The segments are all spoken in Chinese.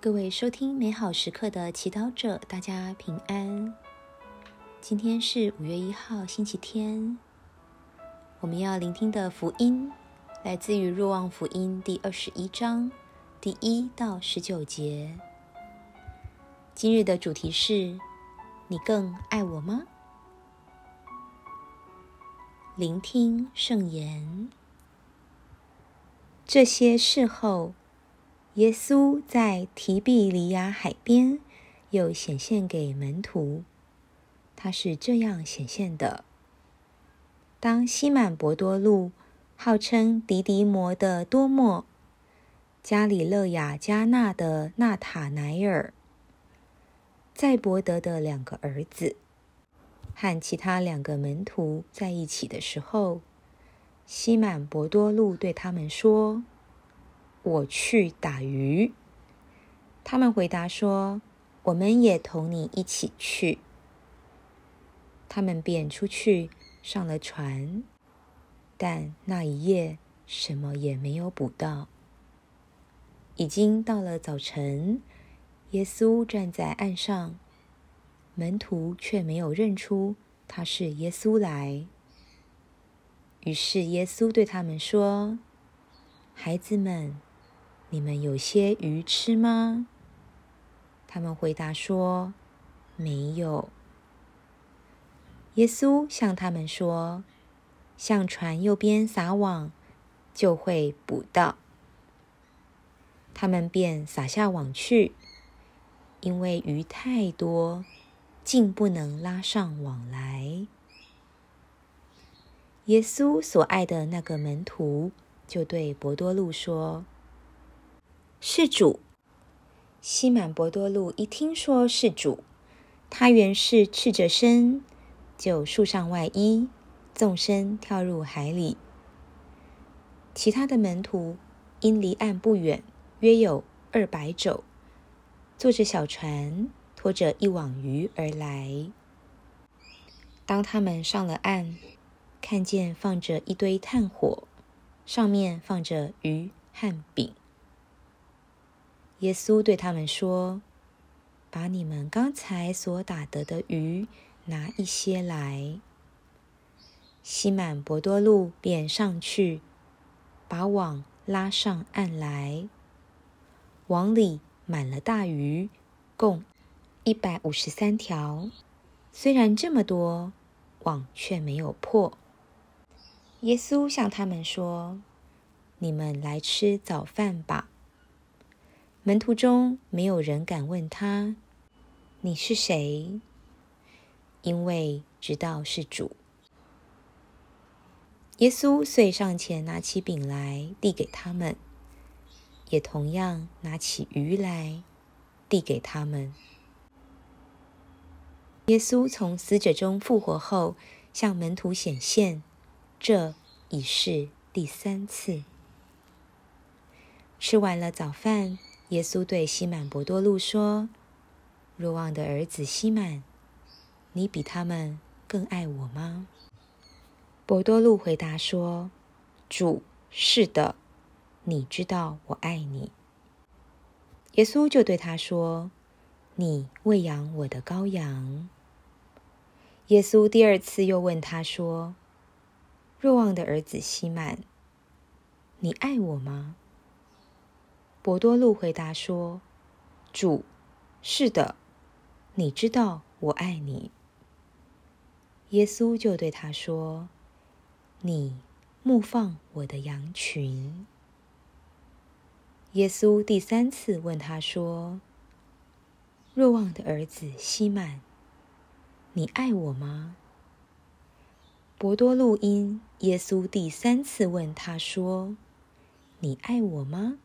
各位收听美好时刻的祈祷者，大家平安。今天是五月一号，星期天。我们要聆听的福音来自于《若望福音》第二十一章第一到十九节。今日的主题是：你更爱我吗？聆听圣言。这些事后。耶稣在提比里亚海边又显现给门徒，他是这样显现的：当西满伯多禄号称迪迪摩的多莫、加里勒亚加纳的纳塔乃尔、在伯德的两个儿子和其他两个门徒在一起的时候，西满伯多禄对他们说。我去打鱼。他们回答说：“我们也同你一起去。”他们便出去上了船，但那一夜什么也没有捕到。已经到了早晨，耶稣站在岸上，门徒却没有认出他是耶稣来。于是耶稣对他们说：“孩子们。”你们有些鱼吃吗？他们回答说：“没有。”耶稣向他们说：“向船右边撒网，就会捕到。”他们便撒下网去，因为鱼太多，竟不能拉上网来。耶稣所爱的那个门徒就对伯多禄说。是主，西满伯多禄一听说是主，他原是赤着身，就束上外衣，纵身跳入海里。其他的门徒因离岸不远，约有二百肘，坐着小船，拖着一网鱼而来。当他们上了岸，看见放着一堆炭火，上面放着鱼和饼。耶稣对他们说：“把你们刚才所打得的鱼拿一些来。”西满伯多禄便上去，把网拉上岸来，网里满了大鱼，共一百五十三条。虽然这么多，网却没有破。耶稣向他们说：“你们来吃早饭吧。”门徒中没有人敢问他：“你是谁？”因为知道是主。耶稣遂上前拿起饼来递给他们，也同样拿起鱼来递给他们。耶稣从死者中复活后，向门徒显现，这已是第三次。吃完了早饭。耶稣对西满伯多禄说：“若望的儿子西满，你比他们更爱我吗？”伯多禄回答说：“主，是的，你知道我爱你。”耶稣就对他说：“你喂养我的羔羊。”耶稣第二次又问他说：“若望的儿子西满，你爱我吗？”伯多禄回答说：“主，是的，你知道我爱你。”耶稣就对他说：“你牧放我的羊群。”耶稣第三次问他说：“若望的儿子西满，你爱我吗？”伯多禄因耶稣第三次问他说：“你爱我吗？”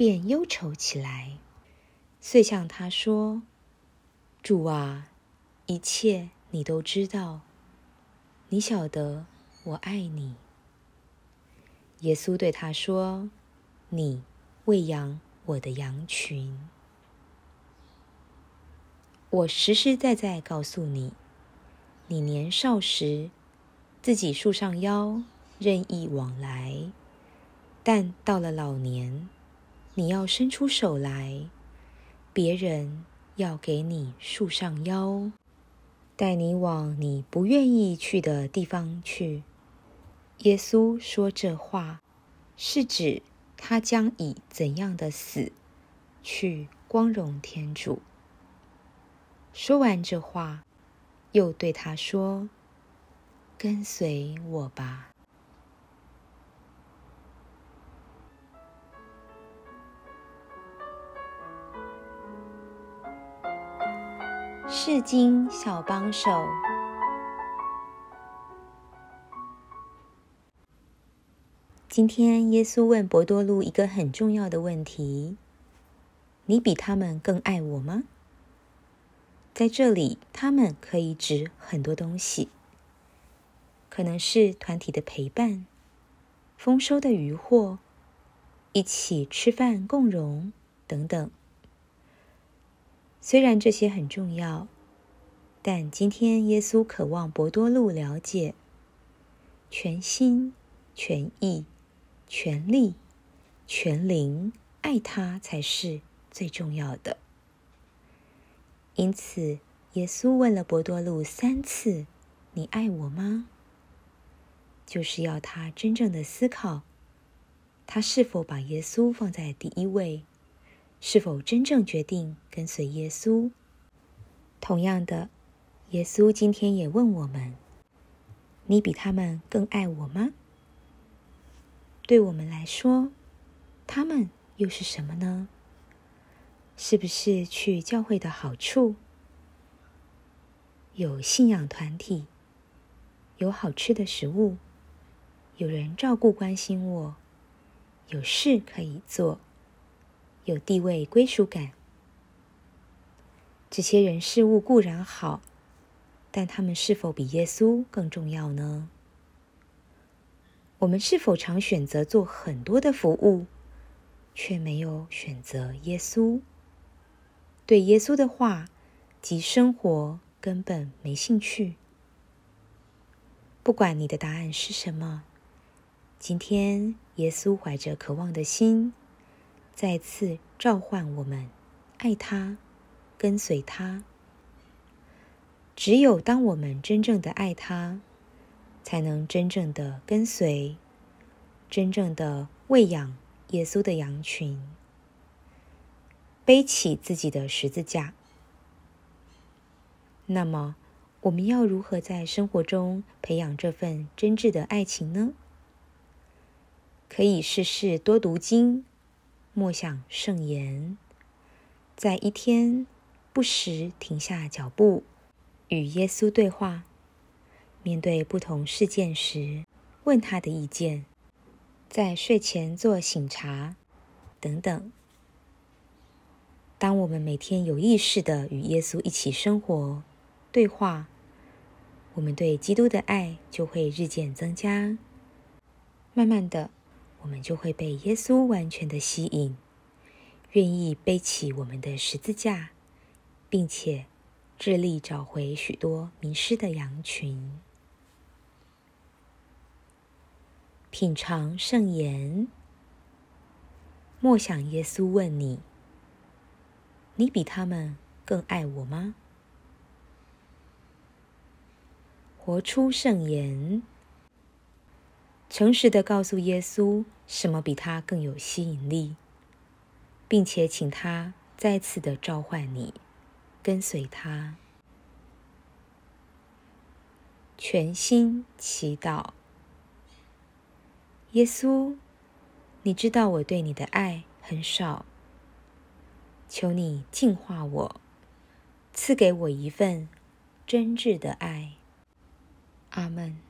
便忧愁起来，遂向他说：“主啊，一切你都知道，你晓得我爱你。”耶稣对他说：“你喂养我的羊群。我实实在在告诉你，你年少时自己束上腰，任意往来；但到了老年，你要伸出手来，别人要给你束上腰，带你往你不愿意去的地方去。耶稣说这话，是指他将以怎样的死去光荣天主。说完这话，又对他说：“跟随我吧。”世经小帮手。今天，耶稣问博多禄一个很重要的问题：“你比他们更爱我吗？”在这里，他们可以指很多东西，可能是团体的陪伴、丰收的渔获、一起吃饭共荣等等。虽然这些很重要，但今天耶稣渴望博多禄了解全心全意。全力、全灵爱他才是最重要的。因此，耶稣问了伯多禄三次：“你爱我吗？”就是要他真正的思考，他是否把耶稣放在第一位，是否真正决定跟随耶稣。同样的，耶稣今天也问我们：“你比他们更爱我吗？”对我们来说，他们又是什么呢？是不是去教会的好处？有信仰团体，有好吃的食物，有人照顾关心我，有事可以做，有地位归属感。这些人事物固然好，但他们是否比耶稣更重要呢？我们是否常选择做很多的服务，却没有选择耶稣？对耶稣的话及生活根本没兴趣。不管你的答案是什么，今天耶稣怀着渴望的心，再次召唤我们爱他，跟随他。只有当我们真正的爱他。才能真正的跟随，真正的喂养耶稣的羊群，背起自己的十字架。那么，我们要如何在生活中培养这份真挚的爱情呢？可以试试多读经，默想圣言，在一天不时停下脚步，与耶稣对话。面对不同事件时，问他的意见；在睡前做醒茶，等等。当我们每天有意识的与耶稣一起生活、对话，我们对基督的爱就会日渐增加。慢慢的，我们就会被耶稣完全的吸引，愿意背起我们的十字架，并且致力找回许多迷失的羊群。品尝圣言，默想耶稣问你：“你比他们更爱我吗？”活出圣言，诚实的告诉耶稣什么比他更有吸引力，并且请他再次的召唤你，跟随他，全心祈祷。耶稣，你知道我对你的爱很少，求你净化我，赐给我一份真挚的爱。阿门。